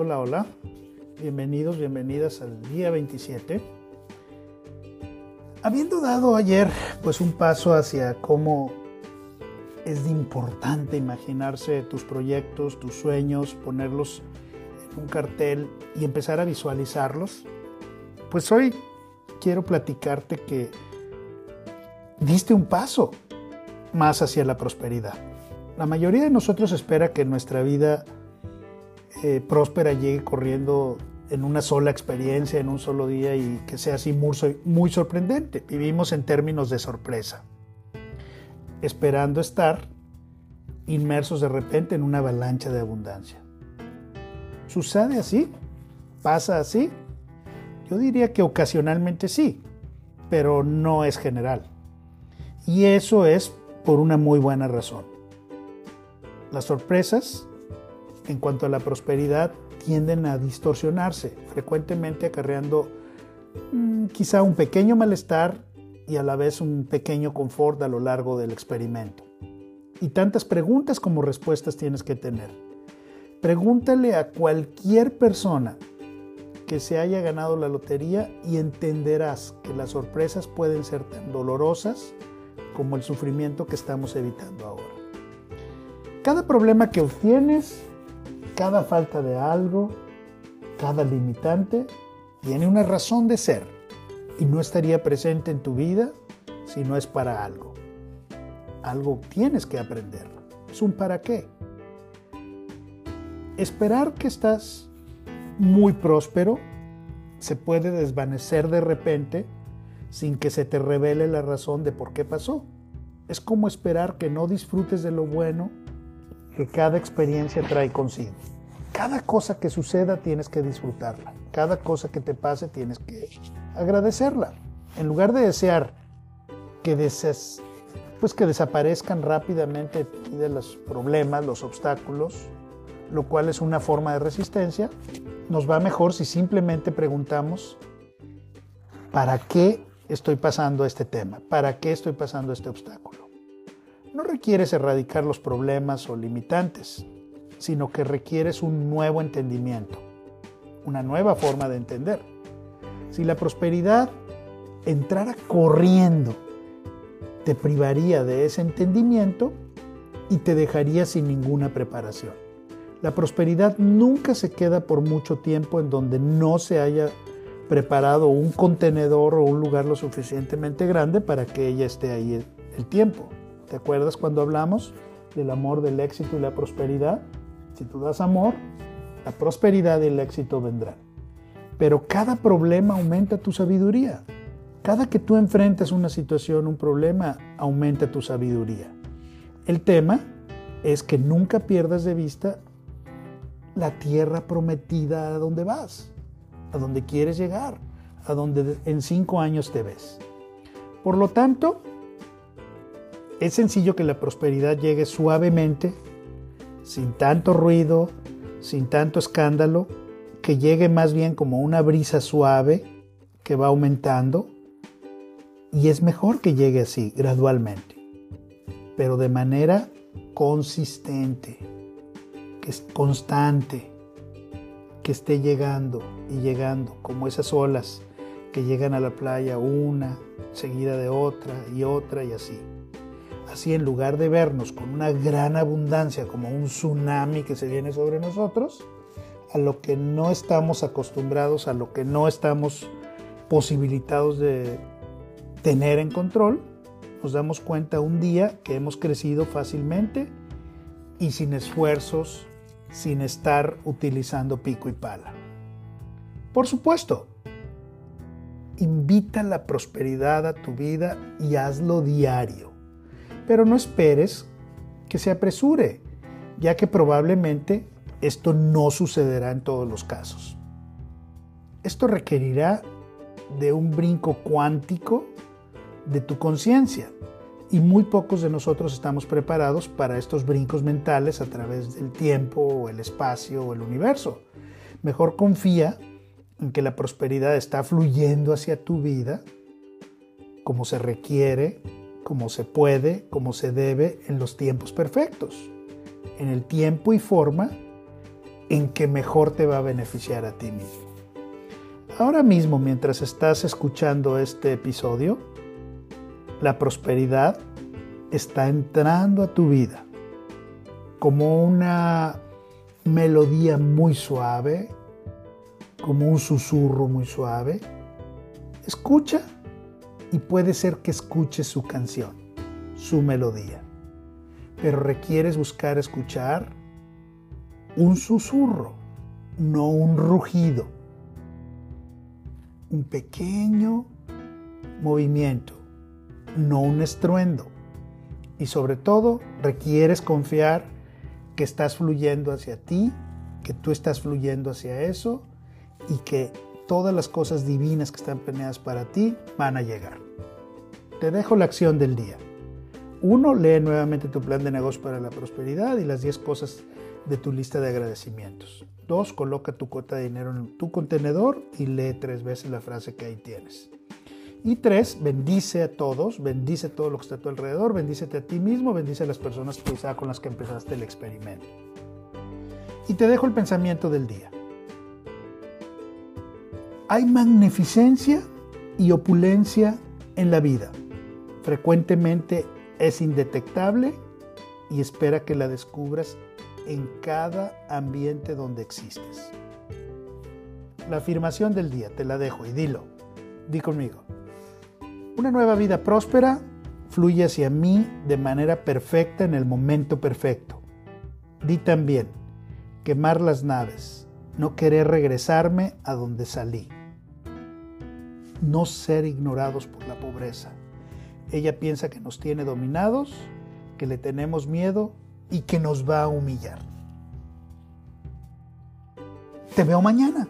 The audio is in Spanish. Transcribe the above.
Hola, hola. Bienvenidos, bienvenidas al día 27. Habiendo dado ayer pues un paso hacia cómo es importante imaginarse tus proyectos, tus sueños, ponerlos en un cartel y empezar a visualizarlos, pues hoy quiero platicarte que diste un paso más hacia la prosperidad. La mayoría de nosotros espera que nuestra vida eh, próspera llegue corriendo en una sola experiencia, en un solo día y que sea así muy, muy sorprendente. Vivimos en términos de sorpresa, esperando estar inmersos de repente en una avalancha de abundancia. ¿Sucede así? ¿Pasa así? Yo diría que ocasionalmente sí, pero no es general. Y eso es por una muy buena razón. Las sorpresas en cuanto a la prosperidad tienden a distorsionarse, frecuentemente acarreando mm, quizá un pequeño malestar y a la vez un pequeño confort a lo largo del experimento. Y tantas preguntas como respuestas tienes que tener. Pregúntale a cualquier persona que se haya ganado la lotería y entenderás que las sorpresas pueden ser tan dolorosas como el sufrimiento que estamos evitando ahora. Cada problema que obtienes, cada falta de algo, cada limitante, tiene una razón de ser y no estaría presente en tu vida si no es para algo. Algo tienes que aprender. Es un para qué. Esperar que estás muy próspero se puede desvanecer de repente sin que se te revele la razón de por qué pasó. Es como esperar que no disfrutes de lo bueno que cada experiencia trae consigo. Cada cosa que suceda tienes que disfrutarla. Cada cosa que te pase tienes que agradecerla. En lugar de desear que, deses, pues que desaparezcan rápidamente de los problemas, los obstáculos, lo cual es una forma de resistencia, nos va mejor si simplemente preguntamos, ¿para qué estoy pasando este tema? ¿Para qué estoy pasando este obstáculo? No requieres erradicar los problemas o limitantes, sino que requieres un nuevo entendimiento, una nueva forma de entender. Si la prosperidad entrara corriendo, te privaría de ese entendimiento y te dejaría sin ninguna preparación. La prosperidad nunca se queda por mucho tiempo en donde no se haya preparado un contenedor o un lugar lo suficientemente grande para que ella esté ahí el tiempo. ¿Te acuerdas cuando hablamos del amor, del éxito y la prosperidad? Si tú das amor, la prosperidad y el éxito vendrán. Pero cada problema aumenta tu sabiduría. Cada que tú enfrentas una situación, un problema, aumenta tu sabiduría. El tema es que nunca pierdas de vista la tierra prometida a donde vas a donde quieres llegar, a donde en cinco años te ves. Por lo tanto, es sencillo que la prosperidad llegue suavemente, sin tanto ruido, sin tanto escándalo, que llegue más bien como una brisa suave que va aumentando. Y es mejor que llegue así, gradualmente, pero de manera consistente, que es constante, que esté llegando y llegando, como esas olas que llegan a la playa una seguida de otra y otra y así. Así en lugar de vernos con una gran abundancia como un tsunami que se viene sobre nosotros, a lo que no estamos acostumbrados, a lo que no estamos posibilitados de tener en control, nos damos cuenta un día que hemos crecido fácilmente y sin esfuerzos sin estar utilizando pico y pala. Por supuesto, invita la prosperidad a tu vida y hazlo diario, pero no esperes que se apresure, ya que probablemente esto no sucederá en todos los casos. Esto requerirá de un brinco cuántico de tu conciencia, y muy pocos de nosotros estamos preparados para estos brincos mentales a través del tiempo el espacio o el universo. Mejor confía en que la prosperidad está fluyendo hacia tu vida como se requiere, como se puede, como se debe en los tiempos perfectos, en el tiempo y forma en que mejor te va a beneficiar a ti mismo. Ahora mismo, mientras estás escuchando este episodio, la prosperidad está entrando a tu vida como una melodía muy suave, como un susurro muy suave. Escucha y puede ser que escuches su canción, su melodía. Pero requieres buscar escuchar un susurro, no un rugido. Un pequeño movimiento, no un estruendo. Y sobre todo, requieres confiar que estás fluyendo hacia ti, que tú estás fluyendo hacia eso y que todas las cosas divinas que están planeadas para ti van a llegar. Te dejo la acción del día. Uno, lee nuevamente tu plan de negocio para la prosperidad y las 10 cosas de tu lista de agradecimientos. Dos, coloca tu cuota de dinero en tu contenedor y lee tres veces la frase que ahí tienes. Y tres, bendice a todos, bendice todo lo que está a tu alrededor, bendícete a ti mismo, bendice a las personas con las que empezaste el experimento. Y te dejo el pensamiento del día. Hay magnificencia y opulencia en la vida. Frecuentemente es indetectable y espera que la descubras en cada ambiente donde existes. La afirmación del día, te la dejo y dilo. Di conmigo. Una nueva vida próspera fluye hacia mí de manera perfecta en el momento perfecto. Di también, quemar las naves, no querer regresarme a donde salí. No ser ignorados por la pobreza. Ella piensa que nos tiene dominados, que le tenemos miedo y que nos va a humillar. Te veo mañana.